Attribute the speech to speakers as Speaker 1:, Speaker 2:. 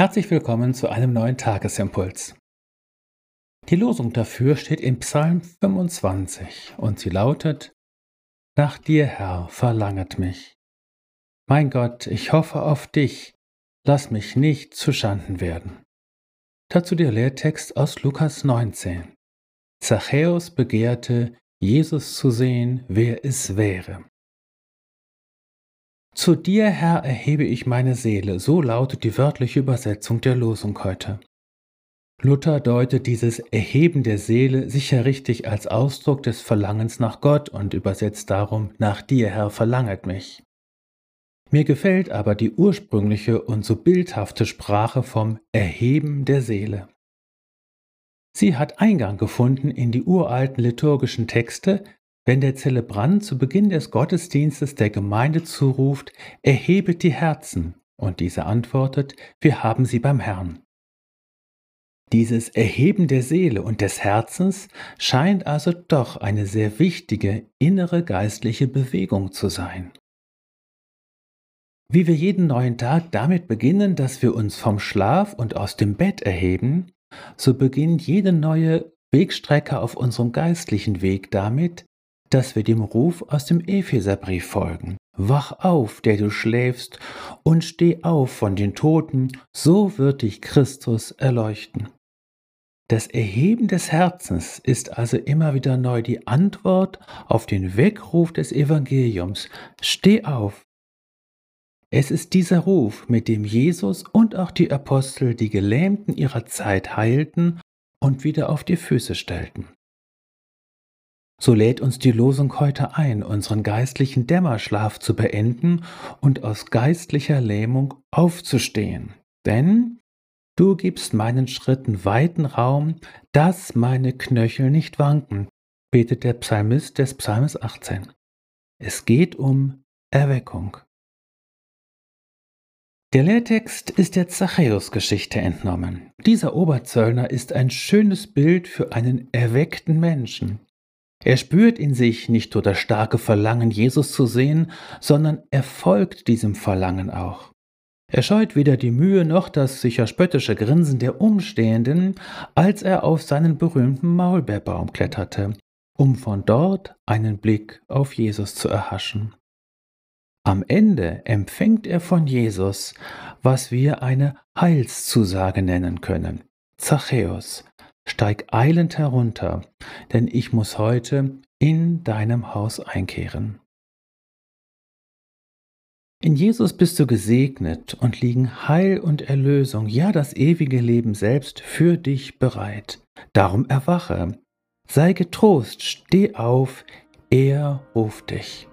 Speaker 1: Herzlich willkommen zu einem neuen Tagesimpuls. Die Losung dafür steht in Psalm 25 und sie lautet, Nach dir, Herr, verlanget mich. Mein Gott, ich hoffe auf dich, lass mich nicht zu Schanden werden. Dazu der Lehrtext aus Lukas 19. Zachäus begehrte, Jesus zu sehen, wer es wäre. Zu dir, Herr, erhebe ich meine Seele, so lautet die wörtliche Übersetzung der Losung heute. Luther deutet dieses Erheben der Seele sicher richtig als Ausdruck des Verlangens nach Gott und übersetzt darum nach dir, Herr, verlanget mich. Mir gefällt aber die ursprüngliche und so bildhafte Sprache vom Erheben der Seele. Sie hat Eingang gefunden in die uralten liturgischen Texte, wenn der Zelebrant zu Beginn des Gottesdienstes der Gemeinde zuruft, erhebet die Herzen, und diese antwortet, wir haben sie beim Herrn. Dieses Erheben der Seele und des Herzens scheint also doch eine sehr wichtige innere geistliche Bewegung zu sein. Wie wir jeden neuen Tag damit beginnen, dass wir uns vom Schlaf und aus dem Bett erheben, so beginnt jede neue Wegstrecke auf unserem geistlichen Weg damit, dass wir dem Ruf aus dem Epheserbrief folgen. Wach auf, der du schläfst, und steh auf von den Toten, so wird dich Christus erleuchten. Das Erheben des Herzens ist also immer wieder neu die Antwort auf den Weckruf des Evangeliums. Steh auf. Es ist dieser Ruf, mit dem Jesus und auch die Apostel die Gelähmten ihrer Zeit heilten und wieder auf die Füße stellten. So lädt uns die Losung heute ein, unseren geistlichen Dämmerschlaf zu beenden und aus geistlicher Lähmung aufzustehen. Denn du gibst meinen Schritten weiten Raum, dass meine Knöchel nicht wanken, betet der Psalmist des Psalms 18. Es geht um Erweckung. Der Lehrtext ist der Zachäus-Geschichte entnommen. Dieser Oberzöllner ist ein schönes Bild für einen erweckten Menschen. Er spürt in sich nicht nur das starke Verlangen, Jesus zu sehen, sondern er folgt diesem Verlangen auch. Er scheut weder die Mühe noch das sicher spöttische Grinsen der Umstehenden, als er auf seinen berühmten Maulbeerbaum kletterte, um von dort einen Blick auf Jesus zu erhaschen. Am Ende empfängt er von Jesus, was wir eine Heilszusage nennen können. Zachäus, Steig eilend herunter, denn ich muss heute in deinem Haus einkehren. In Jesus bist du gesegnet und liegen Heil und Erlösung, ja das ewige Leben selbst für dich bereit. Darum erwache, sei getrost, steh auf, er ruft dich.